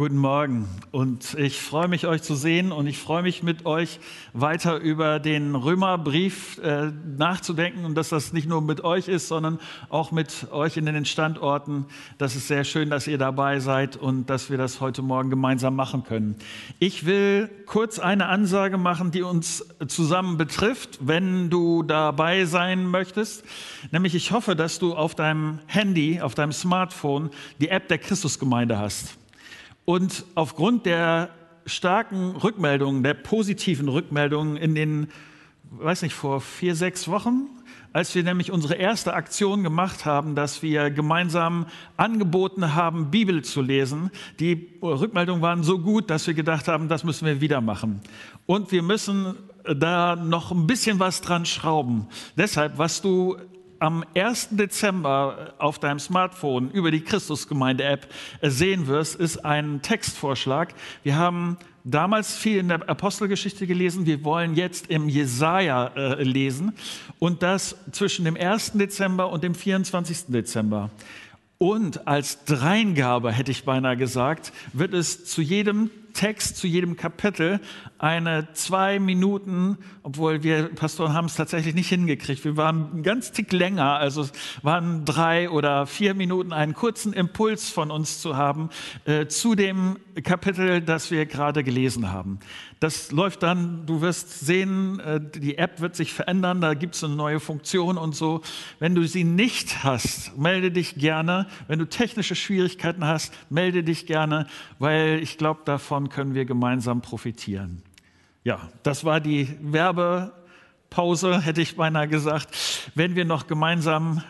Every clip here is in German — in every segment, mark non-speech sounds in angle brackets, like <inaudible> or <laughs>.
Guten Morgen und ich freue mich, euch zu sehen und ich freue mich mit euch weiter über den Römerbrief äh, nachzudenken und dass das nicht nur mit euch ist, sondern auch mit euch in den Standorten. Das ist sehr schön, dass ihr dabei seid und dass wir das heute Morgen gemeinsam machen können. Ich will kurz eine Ansage machen, die uns zusammen betrifft, wenn du dabei sein möchtest. Nämlich ich hoffe, dass du auf deinem Handy, auf deinem Smartphone die App der Christusgemeinde hast. Und aufgrund der starken Rückmeldungen, der positiven Rückmeldungen in den, weiß nicht, vor vier, sechs Wochen, als wir nämlich unsere erste Aktion gemacht haben, dass wir gemeinsam angeboten haben, Bibel zu lesen. Die Rückmeldungen waren so gut, dass wir gedacht haben, das müssen wir wieder machen. Und wir müssen da noch ein bisschen was dran schrauben. Deshalb, was du am 1. Dezember auf deinem Smartphone über die Christusgemeinde-App sehen wirst, ist ein Textvorschlag. Wir haben damals viel in der Apostelgeschichte gelesen. Wir wollen jetzt im Jesaja äh, lesen und das zwischen dem 1. Dezember und dem 24. Dezember. Und als Dreingabe, hätte ich beinahe gesagt, wird es zu jedem Text, zu jedem Kapitel eine zwei Minuten, obwohl wir Pastoren haben es tatsächlich nicht hingekriegt. Wir waren ein ganz Tick länger, also waren drei oder vier Minuten, einen kurzen Impuls von uns zu haben äh, zu dem Kapitel, das wir gerade gelesen haben. Das läuft dann, du wirst sehen, äh, die App wird sich verändern, da gibt es eine neue Funktion und so. Wenn du sie nicht hast, melde dich gerne. Wenn du technische Schwierigkeiten hast, melde dich gerne, weil ich glaube, davon können wir gemeinsam profitieren. Ja, das war die Werbepause, hätte ich beinahe gesagt. Wenn wir noch gemeinsam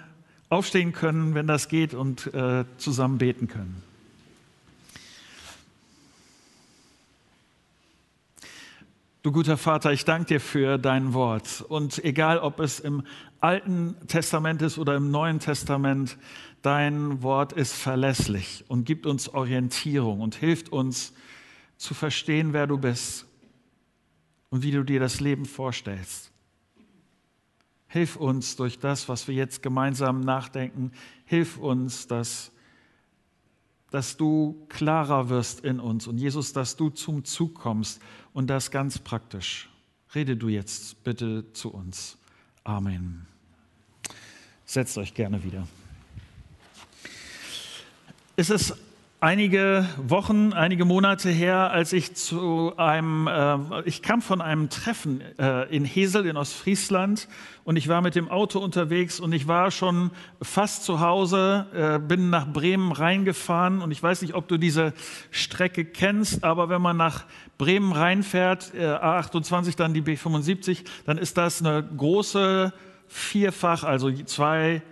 aufstehen können, wenn das geht und äh, zusammen beten können. Du guter Vater, ich danke dir für dein Wort. Und egal, ob es im Alten Testament ist oder im Neuen Testament, dein Wort ist verlässlich und gibt uns Orientierung und hilft uns zu verstehen, wer du bist und wie du dir das Leben vorstellst. Hilf uns durch das, was wir jetzt gemeinsam nachdenken. Hilf uns, dass dass du klarer wirst in uns und Jesus, dass du zum Zug kommst und das ganz praktisch. Rede du jetzt bitte zu uns. Amen. Setzt euch gerne wieder. Es ist einige Wochen, einige Monate her, als ich zu einem, äh, ich kam von einem Treffen äh, in Hesel in Ostfriesland und ich war mit dem Auto unterwegs und ich war schon fast zu Hause, äh, bin nach Bremen reingefahren und ich weiß nicht, ob du diese Strecke kennst, aber wenn man nach Bremen reinfährt, äh, A28, dann die B75, dann ist das eine große Vierfach, also zwei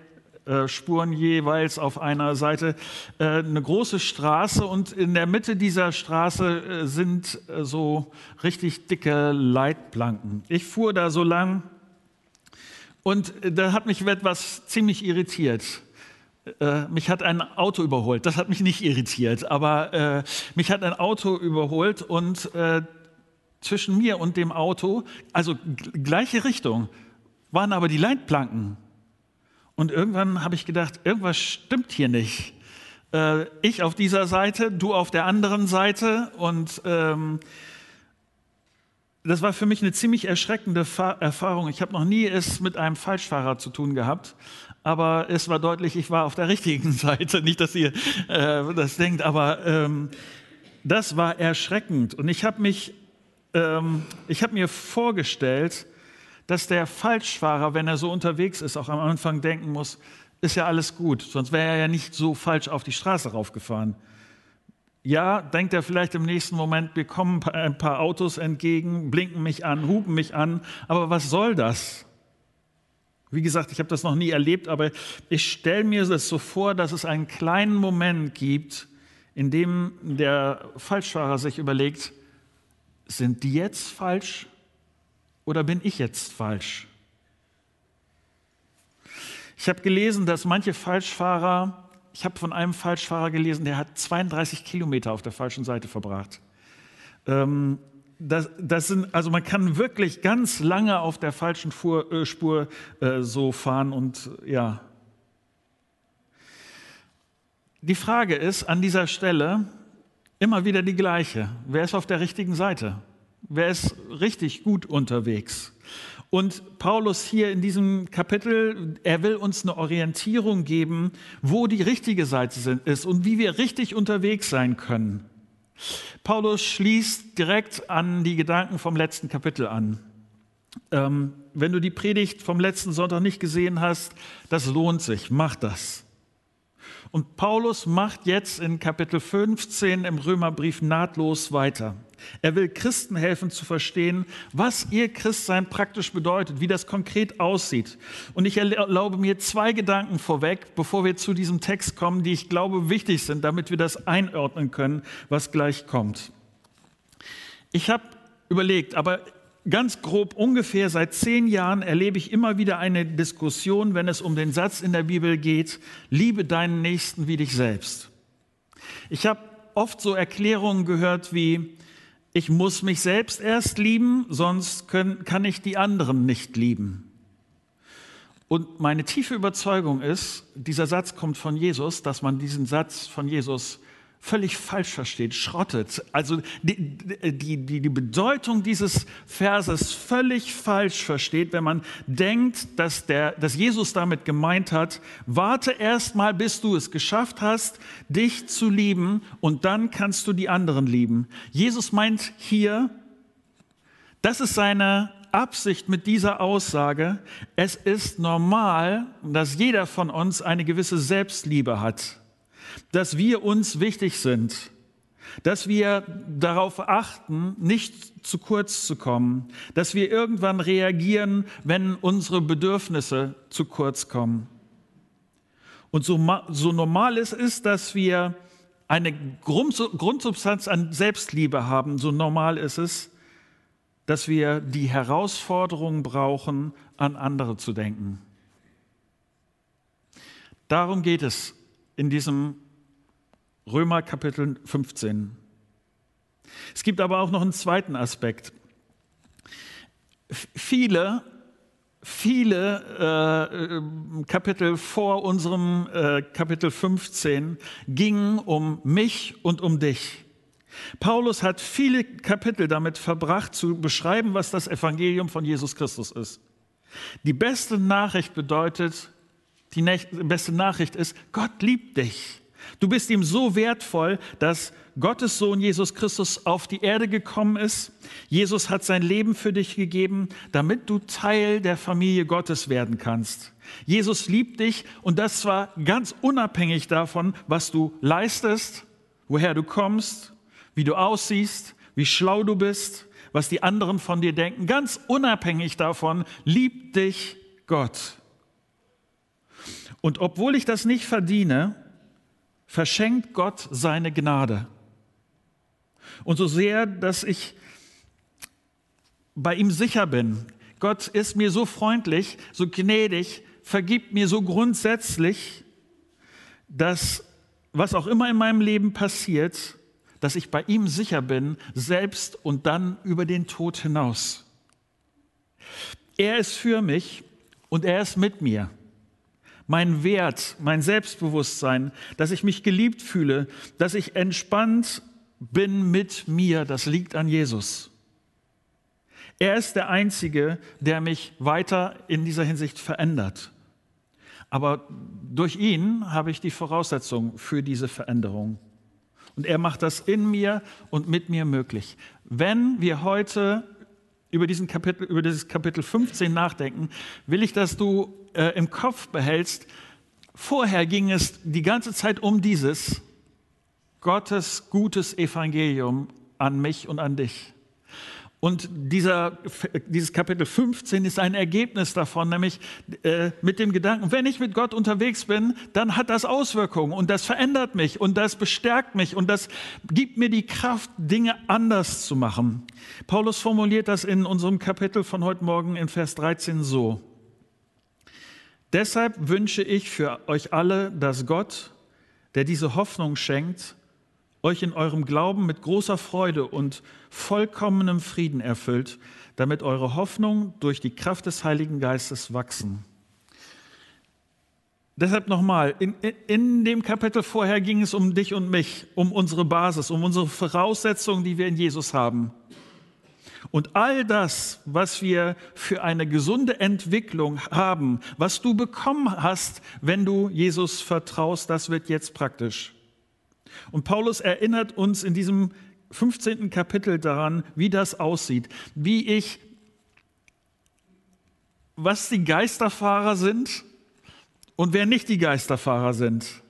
Spuren jeweils auf einer Seite äh, eine große Straße und in der Mitte dieser Straße äh, sind so richtig dicke Leitplanken. Ich fuhr da so lang und da hat mich etwas ziemlich irritiert. Mich hat ein Auto überholt. Das hat mich nicht irritiert, aber äh, mich hat ein Auto überholt und äh, zwischen mir und dem Auto, also gleiche Richtung, waren aber die Leitplanken. Und irgendwann habe ich gedacht, irgendwas stimmt hier nicht. Äh, ich auf dieser Seite, du auf der anderen Seite. Und ähm, das war für mich eine ziemlich erschreckende Erfahrung. Ich habe noch nie es mit einem Falschfahrer zu tun gehabt. Aber es war deutlich, ich war auf der richtigen <laughs> Seite. Nicht, dass ihr äh, das denkt, aber ähm, das war erschreckend. Und ich habe mich, ähm, ich habe mir vorgestellt, dass der Falschfahrer, wenn er so unterwegs ist, auch am Anfang denken muss, ist ja alles gut, sonst wäre er ja nicht so falsch auf die Straße raufgefahren. Ja, denkt er vielleicht im nächsten Moment, wir kommen ein paar Autos entgegen, blinken mich an, hupen mich an, aber was soll das? Wie gesagt, ich habe das noch nie erlebt, aber ich stelle mir das so vor, dass es einen kleinen Moment gibt, in dem der Falschfahrer sich überlegt, sind die jetzt falsch oder bin ich jetzt falsch? Ich habe gelesen, dass manche Falschfahrer, ich habe von einem Falschfahrer gelesen, der hat 32 Kilometer auf der falschen Seite verbracht. Ähm, das, das sind, also man kann wirklich ganz lange auf der falschen Fuhr, äh, Spur äh, so fahren und ja. Die Frage ist an dieser Stelle, Immer wieder die gleiche. Wer ist auf der richtigen Seite? Wer ist richtig gut unterwegs? Und Paulus hier in diesem Kapitel, er will uns eine Orientierung geben, wo die richtige Seite ist und wie wir richtig unterwegs sein können. Paulus schließt direkt an die Gedanken vom letzten Kapitel an. Ähm, wenn du die Predigt vom letzten Sonntag nicht gesehen hast, das lohnt sich, mach das. Und Paulus macht jetzt in Kapitel 15 im Römerbrief nahtlos weiter. Er will Christen helfen zu verstehen, was ihr Christsein praktisch bedeutet, wie das konkret aussieht. Und ich erlaube mir zwei Gedanken vorweg, bevor wir zu diesem Text kommen, die ich glaube wichtig sind, damit wir das einordnen können, was gleich kommt. Ich habe überlegt, aber ganz grob ungefähr seit zehn Jahren erlebe ich immer wieder eine Diskussion, wenn es um den Satz in der Bibel geht, liebe deinen Nächsten wie dich selbst. Ich habe oft so Erklärungen gehört wie, ich muss mich selbst erst lieben, sonst können, kann ich die anderen nicht lieben. Und meine tiefe Überzeugung ist, dieser Satz kommt von Jesus, dass man diesen Satz von Jesus völlig falsch versteht, schrottet. Also die, die, die, Bedeutung dieses Verses völlig falsch versteht, wenn man denkt, dass, der, dass Jesus damit gemeint hat, warte erst mal, bis du es geschafft hast, dich zu lieben und dann kannst du die anderen lieben. Jesus meint hier, das ist seine Absicht mit dieser Aussage, es ist normal, dass jeder von uns eine gewisse Selbstliebe hat dass wir uns wichtig sind, dass wir darauf achten, nicht zu kurz zu kommen, dass wir irgendwann reagieren, wenn unsere Bedürfnisse zu kurz kommen. Und so, so normal es ist, dass wir eine Grundsubstanz an Selbstliebe haben, so normal ist es, dass wir die Herausforderung brauchen, an andere zu denken. Darum geht es in diesem Römer Kapitel 15. Es gibt aber auch noch einen zweiten Aspekt. Viele, viele äh, Kapitel vor unserem äh, Kapitel 15 gingen um mich und um dich. Paulus hat viele Kapitel damit verbracht, zu beschreiben, was das Evangelium von Jesus Christus ist. Die beste Nachricht bedeutet, die beste Nachricht ist, Gott liebt dich. Du bist ihm so wertvoll, dass Gottes Sohn Jesus Christus auf die Erde gekommen ist. Jesus hat sein Leben für dich gegeben, damit du Teil der Familie Gottes werden kannst. Jesus liebt dich und das zwar ganz unabhängig davon, was du leistest, woher du kommst, wie du aussiehst, wie schlau du bist, was die anderen von dir denken. Ganz unabhängig davon liebt dich Gott. Und obwohl ich das nicht verdiene, verschenkt Gott seine Gnade. Und so sehr, dass ich bei ihm sicher bin, Gott ist mir so freundlich, so gnädig, vergibt mir so grundsätzlich, dass was auch immer in meinem Leben passiert, dass ich bei ihm sicher bin, selbst und dann über den Tod hinaus. Er ist für mich und er ist mit mir mein Wert, mein Selbstbewusstsein, dass ich mich geliebt fühle, dass ich entspannt bin mit mir, das liegt an Jesus. Er ist der Einzige, der mich weiter in dieser Hinsicht verändert. Aber durch ihn habe ich die Voraussetzung für diese Veränderung. Und er macht das in mir und mit mir möglich. Wenn wir heute über, diesen Kapitel, über dieses Kapitel 15 nachdenken, will ich, dass du äh, im Kopf behältst, vorher ging es die ganze Zeit um dieses Gottes gutes Evangelium an mich und an dich. Und dieser, dieses Kapitel 15 ist ein Ergebnis davon, nämlich äh, mit dem Gedanken, wenn ich mit Gott unterwegs bin, dann hat das Auswirkungen und das verändert mich und das bestärkt mich und das gibt mir die Kraft, Dinge anders zu machen. Paulus formuliert das in unserem Kapitel von heute Morgen in Vers 13 so. Deshalb wünsche ich für euch alle, dass Gott, der diese Hoffnung schenkt, euch in eurem Glauben mit großer Freude und vollkommenem Frieden erfüllt, damit eure Hoffnung durch die Kraft des Heiligen Geistes wachsen. Deshalb nochmal, in, in dem Kapitel vorher ging es um dich und mich, um unsere Basis, um unsere Voraussetzungen, die wir in Jesus haben. Und all das, was wir für eine gesunde Entwicklung haben, was du bekommen hast, wenn du Jesus vertraust, das wird jetzt praktisch. Und Paulus erinnert uns in diesem 15. Kapitel daran, wie das aussieht, wie ich, was die Geisterfahrer sind und wer nicht die Geisterfahrer sind.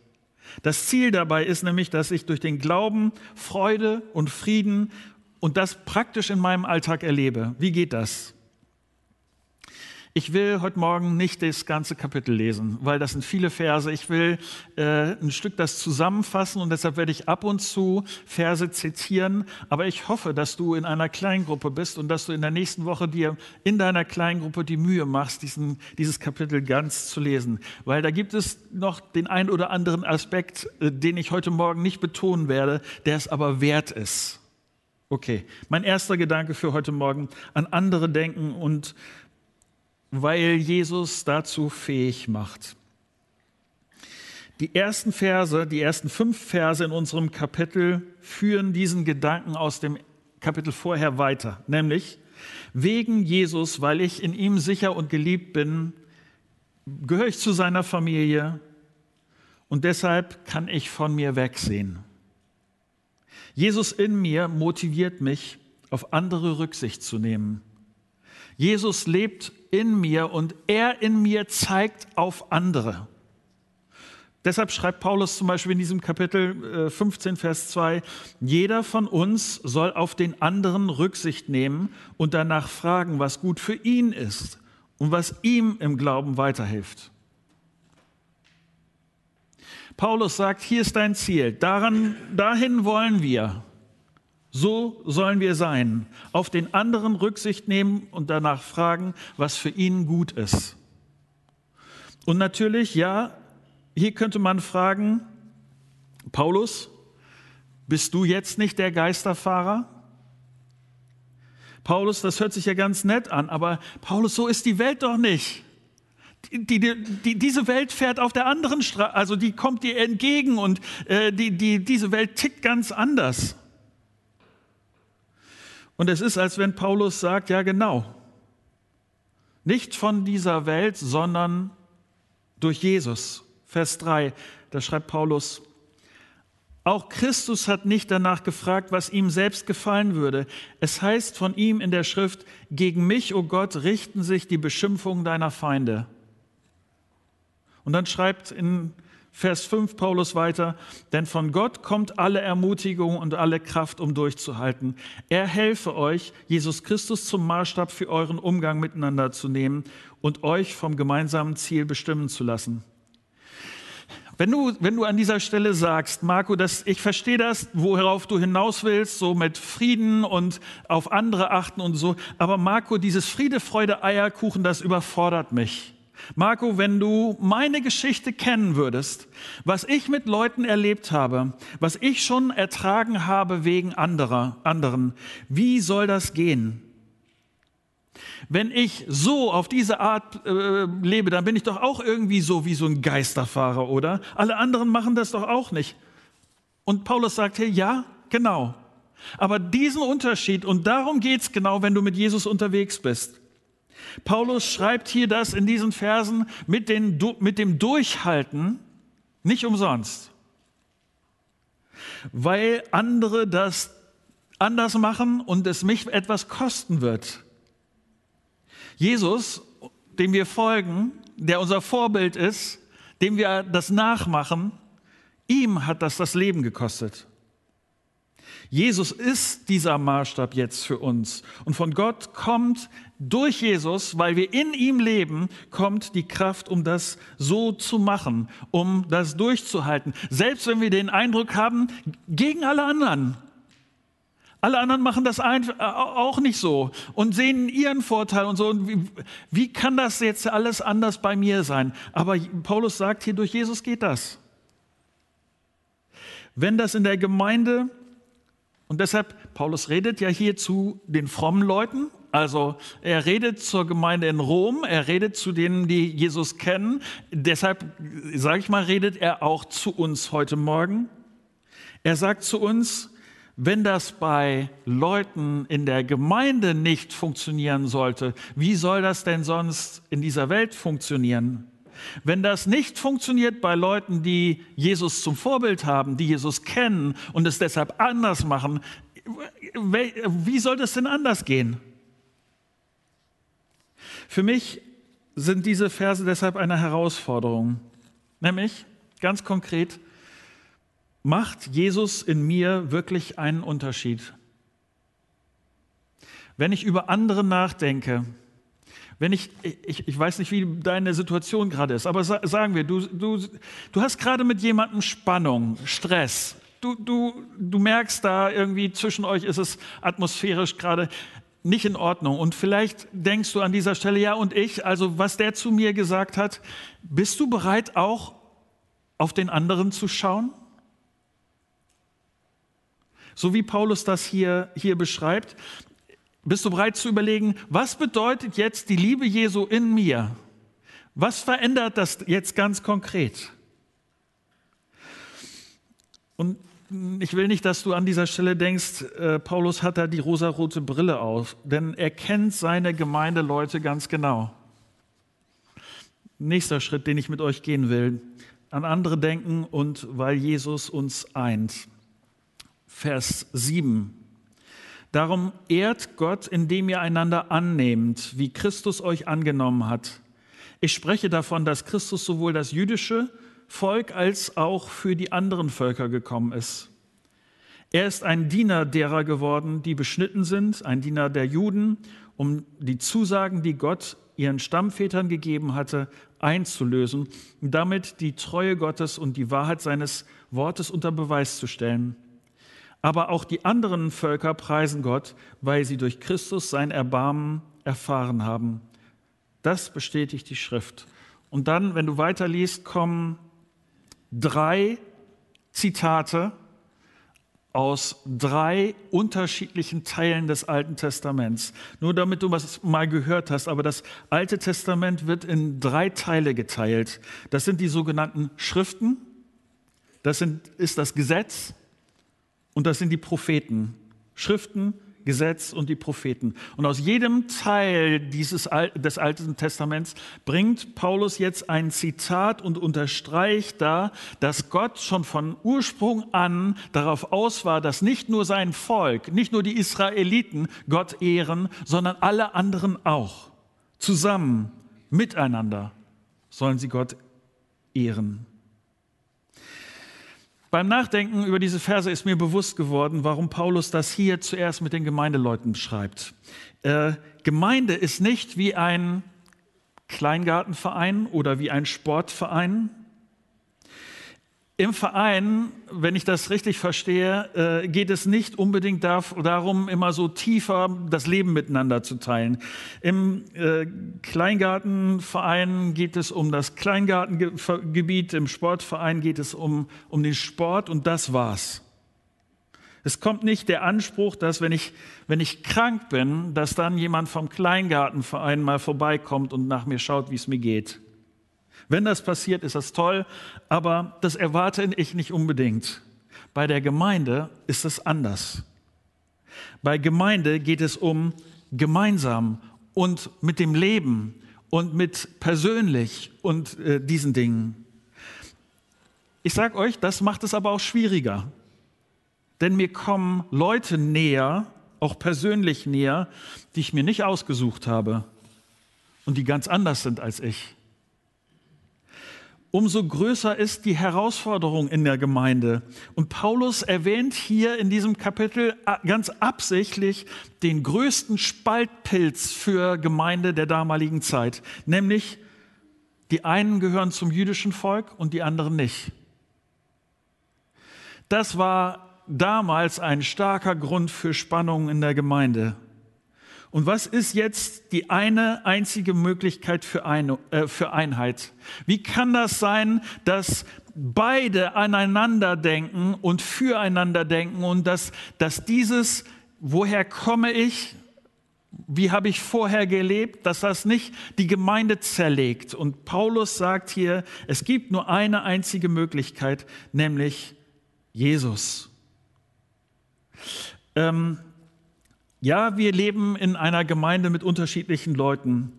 Das Ziel dabei ist nämlich, dass ich durch den Glauben Freude und Frieden und das praktisch in meinem Alltag erlebe. Wie geht das? Ich will heute Morgen nicht das ganze Kapitel lesen, weil das sind viele Verse. Ich will äh, ein Stück das zusammenfassen und deshalb werde ich ab und zu Verse zitieren. Aber ich hoffe, dass du in einer Kleingruppe bist und dass du in der nächsten Woche dir in deiner Kleingruppe die Mühe machst, diesen, dieses Kapitel ganz zu lesen. Weil da gibt es noch den ein oder anderen Aspekt, äh, den ich heute Morgen nicht betonen werde, der es aber wert ist. Okay, mein erster Gedanke für heute Morgen, an andere denken und weil Jesus dazu fähig macht. Die ersten Verse, die ersten fünf Verse in unserem Kapitel führen diesen Gedanken aus dem Kapitel vorher weiter, nämlich wegen Jesus, weil ich in ihm sicher und geliebt bin, gehöre ich zu seiner Familie und deshalb kann ich von mir wegsehen. Jesus in mir motiviert mich, auf andere Rücksicht zu nehmen. Jesus lebt in mir und er in mir zeigt auf andere. Deshalb schreibt Paulus zum Beispiel in diesem Kapitel 15, äh, Vers 2, jeder von uns soll auf den anderen Rücksicht nehmen und danach fragen, was gut für ihn ist und was ihm im Glauben weiterhilft. Paulus sagt, hier ist dein Ziel, daran, dahin wollen wir. So sollen wir sein, auf den anderen Rücksicht nehmen und danach fragen, was für ihn gut ist. Und natürlich, ja, hier könnte man fragen, Paulus, bist du jetzt nicht der Geisterfahrer? Paulus, das hört sich ja ganz nett an, aber Paulus, so ist die Welt doch nicht. Die, die, die, diese Welt fährt auf der anderen Straße, also die kommt dir entgegen und äh, die, die, diese Welt tickt ganz anders. Und es ist, als wenn Paulus sagt, ja genau, nicht von dieser Welt, sondern durch Jesus. Vers 3, da schreibt Paulus, auch Christus hat nicht danach gefragt, was ihm selbst gefallen würde. Es heißt von ihm in der Schrift, gegen mich, o oh Gott, richten sich die Beschimpfungen deiner Feinde. Und dann schreibt in Vers 5 Paulus weiter, denn von Gott kommt alle Ermutigung und alle Kraft, um durchzuhalten. Er helfe euch, Jesus Christus zum Maßstab für euren Umgang miteinander zu nehmen und euch vom gemeinsamen Ziel bestimmen zu lassen. Wenn du, wenn du an dieser Stelle sagst, Marco, dass ich verstehe das, worauf du hinaus willst, so mit Frieden und auf andere achten und so, aber Marco, dieses Friede, Freude, Eierkuchen, das überfordert mich. Marco, wenn du meine Geschichte kennen würdest, was ich mit Leuten erlebt habe, was ich schon ertragen habe wegen anderer, anderen, wie soll das gehen? Wenn ich so auf diese Art äh, lebe, dann bin ich doch auch irgendwie so wie so ein Geisterfahrer, oder? Alle anderen machen das doch auch nicht. Und Paulus sagt hier, ja, genau. Aber diesen Unterschied, und darum geht es genau, wenn du mit Jesus unterwegs bist. Paulus schreibt hier das in diesen Versen mit, den, mit dem Durchhalten nicht umsonst, weil andere das anders machen und es mich etwas kosten wird. Jesus, dem wir folgen, der unser Vorbild ist, dem wir das nachmachen, ihm hat das das Leben gekostet. Jesus ist dieser Maßstab jetzt für uns. Und von Gott kommt durch Jesus, weil wir in ihm leben, kommt die Kraft, um das so zu machen, um das durchzuhalten. Selbst wenn wir den Eindruck haben, gegen alle anderen. Alle anderen machen das auch nicht so und sehen ihren Vorteil und so. Und wie, wie kann das jetzt alles anders bei mir sein? Aber Paulus sagt hier, durch Jesus geht das. Wenn das in der Gemeinde und deshalb, Paulus redet ja hier zu den frommen Leuten Also er redet zur Gemeinde in Rom, er redet zu denen, die Jesus kennen. Deshalb, sage ich mal, redet er auch zu uns heute Morgen. Er sagt zu uns, wenn das bei Leuten in der Gemeinde nicht funktionieren sollte, wie soll das denn sonst in dieser Welt funktionieren? Wenn das nicht funktioniert bei Leuten, die Jesus zum Vorbild haben, die Jesus kennen und es deshalb anders machen, wie soll das denn anders gehen? Für mich sind diese Verse deshalb eine Herausforderung. Nämlich, ganz konkret, macht Jesus in mir wirklich einen Unterschied? Wenn ich über andere nachdenke, wenn ich, ich, ich weiß nicht, wie deine Situation gerade ist, aber sagen wir, du, du, du hast gerade mit jemandem Spannung, Stress. Du, du, du merkst da irgendwie zwischen euch ist es atmosphärisch gerade nicht in Ordnung. Und vielleicht denkst du an dieser Stelle, ja, und ich, also was der zu mir gesagt hat, bist du bereit auch auf den anderen zu schauen? So wie Paulus das hier, hier beschreibt, bist du bereit zu überlegen, was bedeutet jetzt die Liebe Jesu in mir? Was verändert das jetzt ganz konkret? Und ich will nicht, dass du an dieser Stelle denkst, äh, Paulus hat da die rosarote Brille auf, denn er kennt seine Gemeindeleute ganz genau. Nächster Schritt, den ich mit euch gehen will, an andere denken und weil Jesus uns eint. Vers 7. Darum ehrt Gott, indem ihr einander annehmt, wie Christus euch angenommen hat. Ich spreche davon, dass Christus sowohl das jüdische Volk als auch für die anderen Völker gekommen ist. Er ist ein Diener derer geworden, die beschnitten sind, ein Diener der Juden, um die Zusagen, die Gott ihren Stammvätern gegeben hatte, einzulösen, damit die Treue Gottes und die Wahrheit seines Wortes unter Beweis zu stellen. Aber auch die anderen Völker preisen Gott, weil sie durch Christus sein Erbarmen erfahren haben. Das bestätigt die Schrift. Und dann, wenn du weiterliest, kommen drei Zitate aus drei unterschiedlichen Teilen des Alten Testaments. Nur damit du was mal gehört hast, aber das Alte Testament wird in drei Teile geteilt. Das sind die sogenannten Schriften, das sind, ist das Gesetz, und das sind die Propheten. Schriften, Gesetz und die Propheten. Und aus jedem Teil dieses, des Alten Testaments bringt Paulus jetzt ein Zitat und unterstreicht da, dass Gott schon von Ursprung an darauf aus war, dass nicht nur sein Volk, nicht nur die Israeliten Gott ehren, sondern alle anderen auch. Zusammen, miteinander sollen sie Gott ehren. Beim Nachdenken über diese Verse ist mir bewusst geworden, warum Paulus das hier zuerst mit den Gemeindeleuten schreibt. Äh, Gemeinde ist nicht wie ein Kleingartenverein oder wie ein Sportverein, im Verein, wenn ich das richtig verstehe, äh, geht es nicht unbedingt darum, immer so tiefer das Leben miteinander zu teilen. Im äh, Kleingartenverein geht es um das Kleingartengebiet, im Sportverein geht es um, um den Sport und das war's. Es kommt nicht der Anspruch, dass wenn ich, wenn ich krank bin, dass dann jemand vom Kleingartenverein mal vorbeikommt und nach mir schaut, wie es mir geht. Wenn das passiert, ist das toll, aber das erwarte ich nicht unbedingt. Bei der Gemeinde ist es anders. Bei Gemeinde geht es um gemeinsam und mit dem Leben und mit persönlich und äh, diesen Dingen. Ich sage euch, das macht es aber auch schwieriger. Denn mir kommen Leute näher, auch persönlich näher, die ich mir nicht ausgesucht habe und die ganz anders sind als ich umso größer ist die Herausforderung in der Gemeinde. Und Paulus erwähnt hier in diesem Kapitel ganz absichtlich den größten Spaltpilz für Gemeinde der damaligen Zeit, nämlich die einen gehören zum jüdischen Volk und die anderen nicht. Das war damals ein starker Grund für Spannungen in der Gemeinde. Und was ist jetzt die eine einzige Möglichkeit für, eine, äh, für Einheit? Wie kann das sein, dass beide aneinander denken und füreinander denken und dass, dass dieses, woher komme ich, Wie habe ich vorher gelebt, dass das nicht die Gemeinde zerlegt? Und Paulus sagt hier, es gibt nur eine einzige Möglichkeit, nämlich Jesus. Ähm, ja, wir leben in einer Gemeinde mit unterschiedlichen Leuten.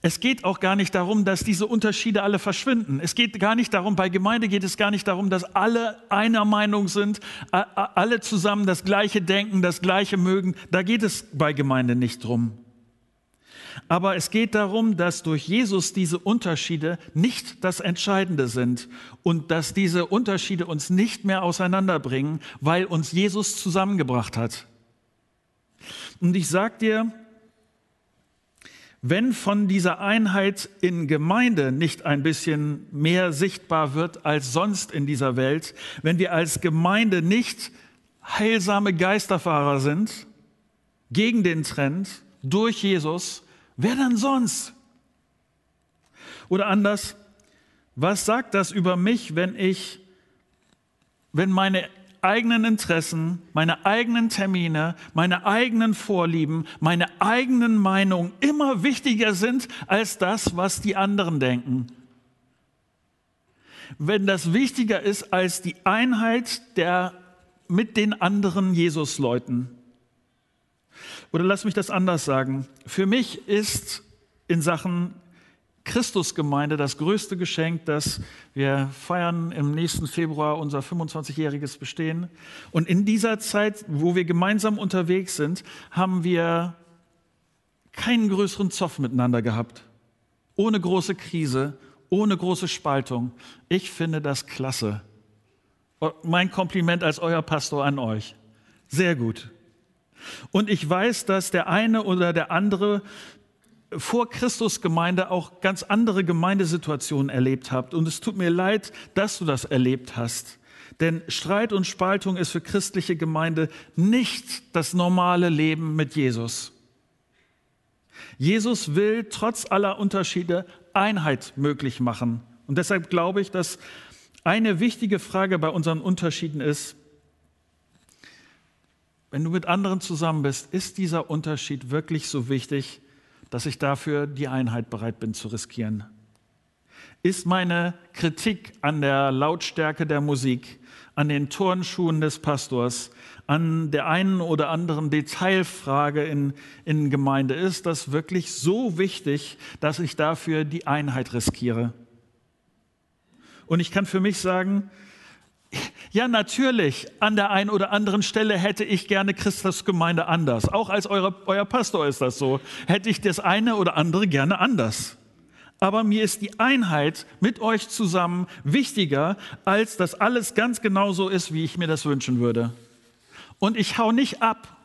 Es geht auch gar nicht darum, dass diese Unterschiede alle verschwinden. Es geht gar nicht darum, bei Gemeinde geht es gar nicht darum, dass alle einer Meinung sind, alle zusammen das Gleiche denken, das Gleiche mögen. Da geht es bei Gemeinde nicht drum. Aber es geht darum, dass durch Jesus diese Unterschiede nicht das Entscheidende sind und dass diese Unterschiede uns nicht mehr auseinanderbringen, weil uns Jesus zusammengebracht hat. Und ich sage dir, wenn von dieser Einheit in Gemeinde nicht ein bisschen mehr sichtbar wird als sonst in dieser Welt, wenn wir als Gemeinde nicht heilsame Geisterfahrer sind, gegen den Trend, durch Jesus, wer dann sonst? Oder anders, was sagt das über mich, wenn ich, wenn meine eigenen Interessen, meine eigenen Termine, meine eigenen Vorlieben, meine eigenen Meinungen immer wichtiger sind als das, was die anderen denken. Wenn das wichtiger ist als die Einheit der mit den anderen Jesus-Leuten. Oder lass mich das anders sagen. Für mich ist in Sachen Christusgemeinde das größte Geschenk, das wir feiern im nächsten Februar unser 25-jähriges Bestehen. Und in dieser Zeit, wo wir gemeinsam unterwegs sind, haben wir keinen größeren Zoff miteinander gehabt. Ohne große Krise, ohne große Spaltung. Ich finde das klasse. Mein Kompliment als euer Pastor an euch. Sehr gut. Und ich weiß, dass der eine oder der andere vor Christus Gemeinde auch ganz andere Gemeindesituationen erlebt habt. Und es tut mir leid, dass du das erlebt hast. Denn Streit und Spaltung ist für christliche Gemeinde nicht das normale Leben mit Jesus. Jesus will trotz aller Unterschiede Einheit möglich machen. Und deshalb glaube ich, dass eine wichtige Frage bei unseren Unterschieden ist, wenn du mit anderen zusammen bist, ist dieser Unterschied wirklich so wichtig, dass ich dafür die Einheit bereit bin zu riskieren? Ist meine Kritik an der Lautstärke der Musik, an den Turnschuhen des Pastors, an der einen oder anderen Detailfrage in, in Gemeinde, ist das wirklich so wichtig, dass ich dafür die Einheit riskiere? Und ich kann für mich sagen, ja, natürlich, an der einen oder anderen Stelle hätte ich gerne Christusgemeinde anders. Auch als eure, euer Pastor ist das so. Hätte ich das eine oder andere gerne anders. Aber mir ist die Einheit mit euch zusammen wichtiger, als dass alles ganz genau so ist, wie ich mir das wünschen würde. Und ich hau nicht ab,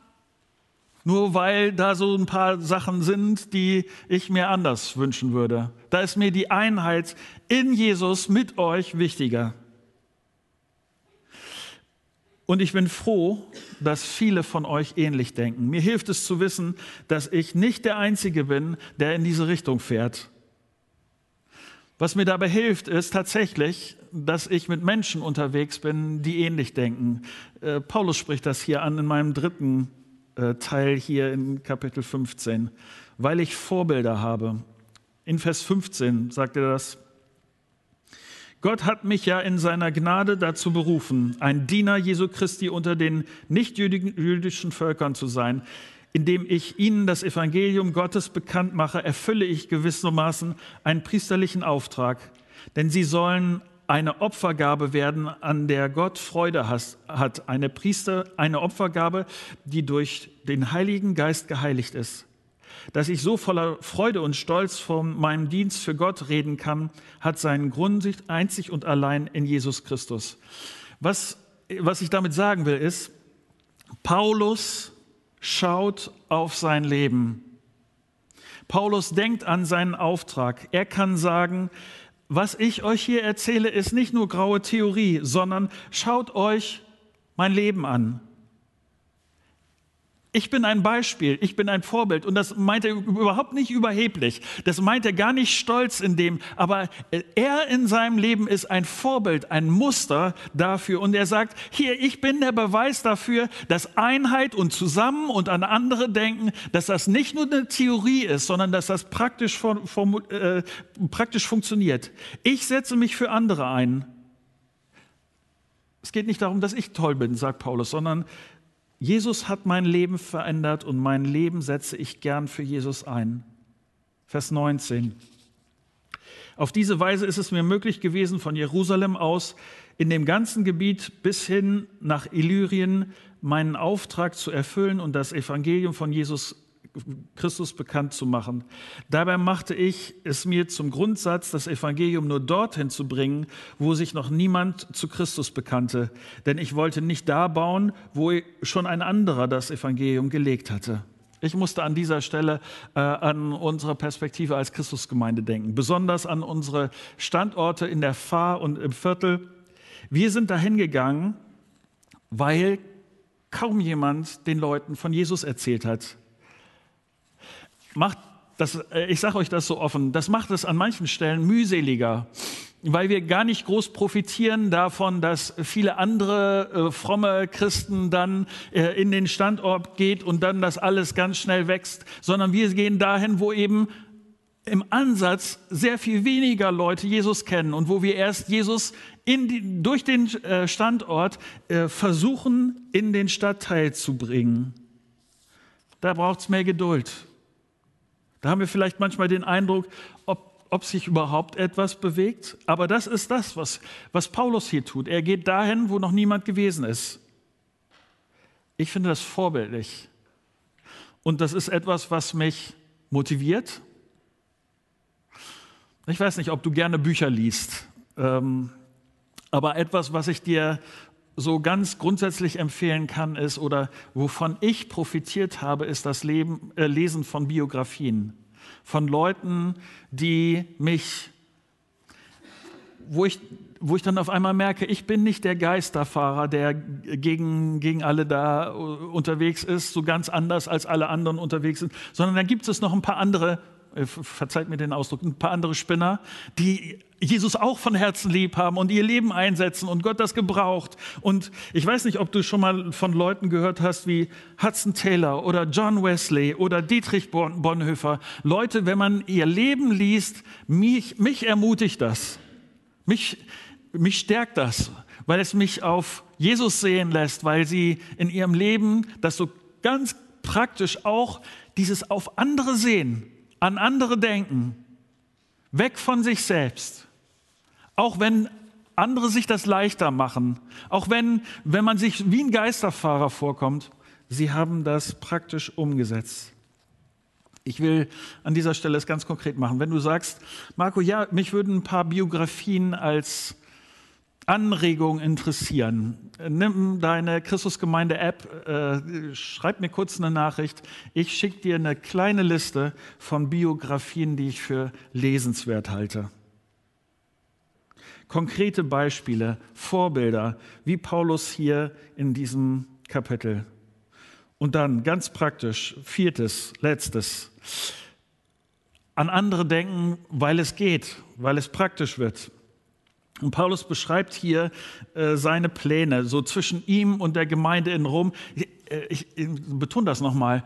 nur weil da so ein paar Sachen sind, die ich mir anders wünschen würde. Da ist mir die Einheit in Jesus mit euch wichtiger. Und ich bin froh, dass viele von euch ähnlich denken. Mir hilft es zu wissen, dass ich nicht der Einzige bin, der in diese Richtung fährt. Was mir dabei hilft, ist tatsächlich, dass ich mit Menschen unterwegs bin, die ähnlich denken. Äh, Paulus spricht das hier an in meinem dritten äh, Teil hier in Kapitel 15, weil ich Vorbilder habe. In Vers 15 sagt er das. Gott hat mich ja in seiner Gnade dazu berufen, ein Diener Jesu Christi unter den nichtjüdischen Völkern zu sein. Indem ich ihnen das Evangelium Gottes bekannt mache, erfülle ich gewissermaßen einen priesterlichen Auftrag. Denn sie sollen eine Opfergabe werden, an der Gott Freude hat. Eine Priester, eine Opfergabe, die durch den Heiligen Geist geheiligt ist. Dass ich so voller Freude und Stolz von meinem Dienst für Gott reden kann, hat seinen Grund einzig und allein in Jesus Christus. Was, was ich damit sagen will, ist, Paulus schaut auf sein Leben. Paulus denkt an seinen Auftrag. Er kann sagen, was ich euch hier erzähle, ist nicht nur graue Theorie, sondern schaut euch mein Leben an. Ich bin ein Beispiel, ich bin ein Vorbild. Und das meint er überhaupt nicht überheblich. Das meint er gar nicht stolz in dem. Aber er in seinem Leben ist ein Vorbild, ein Muster dafür. Und er sagt, hier, ich bin der Beweis dafür, dass Einheit und Zusammen und an andere denken, dass das nicht nur eine Theorie ist, sondern dass das praktisch, äh, praktisch funktioniert. Ich setze mich für andere ein. Es geht nicht darum, dass ich toll bin, sagt Paulus, sondern Jesus hat mein Leben verändert und mein Leben setze ich gern für Jesus ein. Vers 19. Auf diese Weise ist es mir möglich gewesen, von Jerusalem aus in dem ganzen Gebiet bis hin nach Illyrien meinen Auftrag zu erfüllen und das Evangelium von Jesus Christus bekannt zu machen. Dabei machte ich es mir zum Grundsatz, das Evangelium nur dorthin zu bringen, wo sich noch niemand zu Christus bekannte. Denn ich wollte nicht da bauen, wo schon ein anderer das Evangelium gelegt hatte. Ich musste an dieser Stelle äh, an unsere Perspektive als Christusgemeinde denken, besonders an unsere Standorte in der Fahr und im Viertel. Wir sind dahin gegangen, weil kaum jemand den Leuten von Jesus erzählt hat macht das, äh, ich sage euch das so offen, das macht es an manchen Stellen mühseliger, weil wir gar nicht groß profitieren davon, dass viele andere äh, fromme Christen dann äh, in den Standort geht und dann das alles ganz schnell wächst, sondern wir gehen dahin, wo eben im Ansatz sehr viel weniger Leute Jesus kennen und wo wir erst Jesus die, durch den äh, Standort äh, versuchen, in den Stadtteil zu bringen. Da braucht es mehr Geduld. Da haben wir vielleicht manchmal den Eindruck, ob, ob sich überhaupt etwas bewegt. Aber das ist das, was, was Paulus hier tut. Er geht dahin, wo noch niemand gewesen ist. Ich finde das vorbildlich. Und das ist etwas, was mich motiviert. Ich weiß nicht, ob du gerne Bücher liest, ähm, aber etwas, was ich dir so ganz grundsätzlich empfehlen kann, ist oder wovon ich profitiert habe, ist das Leben, äh, Lesen von Biografien von Leuten, die mich, wo ich, wo ich dann auf einmal merke, ich bin nicht der Geisterfahrer, der gegen, gegen alle da unterwegs ist, so ganz anders als alle anderen unterwegs sind, sondern da gibt es noch ein paar andere äh, verzeiht mir den Ausdruck, ein paar andere Spinner, die Jesus auch von Herzen lieb haben und ihr Leben einsetzen und Gott das gebraucht. Und ich weiß nicht, ob du schon mal von Leuten gehört hast wie Hudson Taylor oder John Wesley oder Dietrich Bonhoeffer. Leute, wenn man ihr Leben liest, mich, mich ermutigt das. Mich, mich stärkt das, weil es mich auf Jesus sehen lässt, weil sie in ihrem Leben das so ganz praktisch auch dieses auf andere sehen, an andere denken, weg von sich selbst. Auch wenn andere sich das leichter machen, auch wenn, wenn man sich wie ein Geisterfahrer vorkommt, sie haben das praktisch umgesetzt. Ich will an dieser Stelle es ganz konkret machen. Wenn du sagst, Marco, ja, mich würden ein paar Biografien als Anregung interessieren, nimm deine Christusgemeinde-App, äh, schreib mir kurz eine Nachricht. Ich schicke dir eine kleine Liste von Biografien, die ich für lesenswert halte. Konkrete Beispiele, Vorbilder, wie Paulus hier in diesem Kapitel. Und dann ganz praktisch, viertes, letztes, an andere denken, weil es geht, weil es praktisch wird. Und Paulus beschreibt hier äh, seine Pläne, so zwischen ihm und der Gemeinde in Rom. Ich, äh, ich, betone das nochmal.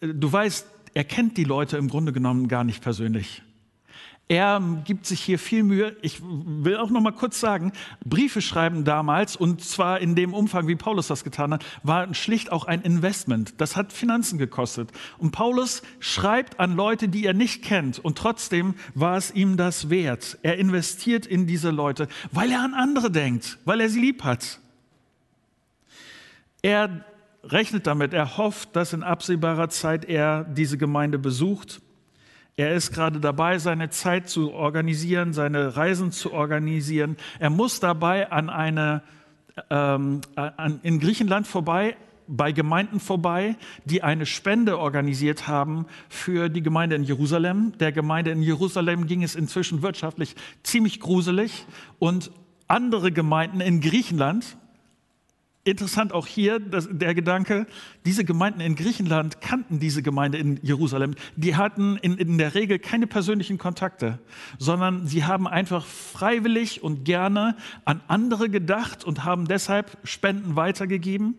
Du weißt, er kennt die Leute im Grunde genommen gar nicht persönlich. Er gibt sich hier viel Mühe. Ich will auch noch mal kurz sagen, Briefe schreiben damals und zwar in dem Umfang, wie Paulus das getan hat, war schlicht auch ein Investment. Das hat Finanzen gekostet. Und Paulus schreibt an Leute, die er nicht kennt und trotzdem war es ihm das wert. Er investiert in diese Leute, weil er an andere denkt, weil er sie lieb hat. Er rechnet damit, er hofft, dass in absehbarer Zeit er diese Gemeinde besucht er ist gerade dabei, seine Zeit zu organisieren, seine Reisen zu organisieren. Er muss dabei an eine, ähm, an, in Griechenland vorbei, bei Gemeinden vorbei, die eine Spende organisiert haben für die Gemeinde in Jerusalem. Der Gemeinde in Jerusalem ging es inzwischen wirtschaftlich ziemlich gruselig und andere Gemeinden in Griechenland interessant auch hier das, der Gedanke, diese Gemeinden in Griechenland kannten diese Gemeinde in Jerusalem. Die hatten in, in der Regel keine persönlichen Kontakte, sondern sie haben einfach freiwillig und gerne an andere gedacht und haben deshalb Spenden weitergegeben.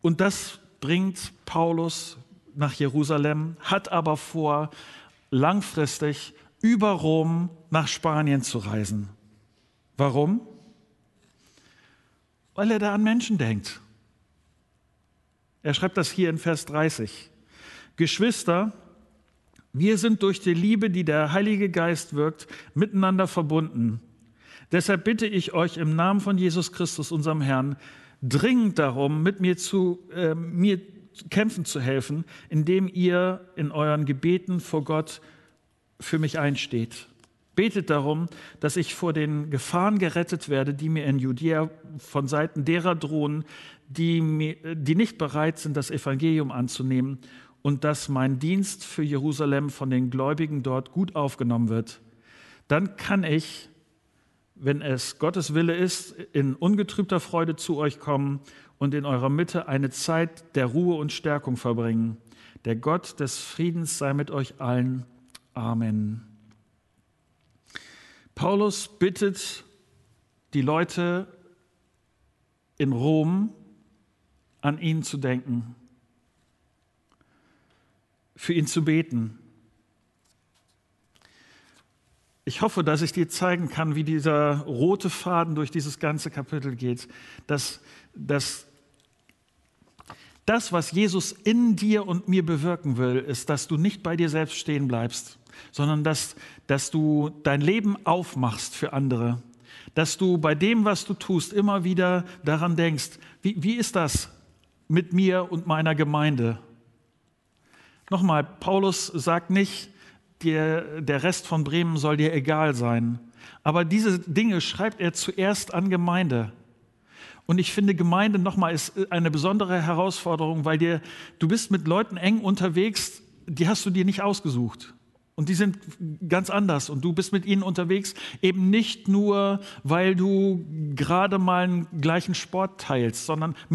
Und das bringt Paulus nach Jerusalem, hat aber vor, langfristig über Rom nach Spanien zu reisen. Warum? Weil er da an Menschen denkt. Er schreibt das hier in Vers 30. Geschwister, wir sind durch die Liebe, die der Heilige Geist wirkt, miteinander verbunden. Deshalb bitte ich euch im Namen von Jesus Christus, unserem Herrn, dringend darum, mit mir zu äh, mir kämpfen zu helfen, indem ihr in euren Gebeten vor Gott für mich einsteht. Betet darum, dass ich vor den Gefahren gerettet werde, die mir in Judäa von Seiten derer drohen, die, mir, die nicht bereit sind, das Evangelium anzunehmen und dass mein Dienst für Jerusalem von den Gläubigen dort gut aufgenommen wird. Dann kann ich, wenn es Gottes Wille ist, in ungetrübter Freude zu euch kommen und in eurer Mitte eine Zeit der Ruhe und Stärkung verbringen. Der Gott des Friedens sei mit euch allen. Amen. Paulus bittet die Leute in Rom, an ihn zu denken, für ihn zu beten. Ich hoffe, dass ich dir zeigen kann, wie dieser rote Faden durch dieses ganze Kapitel geht, dass, dass das, was Jesus in dir und mir bewirken will, ist, dass du nicht bei dir selbst stehen bleibst, sondern dass, dass du dein Leben aufmachst für andere. Dass du bei dem, was du tust, immer wieder daran denkst, wie, wie ist das mit mir und meiner Gemeinde? Nochmal, Paulus sagt nicht, dir, der Rest von Bremen soll dir egal sein. Aber diese Dinge schreibt er zuerst an Gemeinde. Und ich finde, Gemeinde nochmal ist eine besondere Herausforderung, weil dir, du bist mit Leuten eng unterwegs, die hast du dir nicht ausgesucht. Und die sind ganz anders. Und du bist mit ihnen unterwegs, eben nicht nur, weil du gerade mal einen gleichen Sport teilst, sondern mit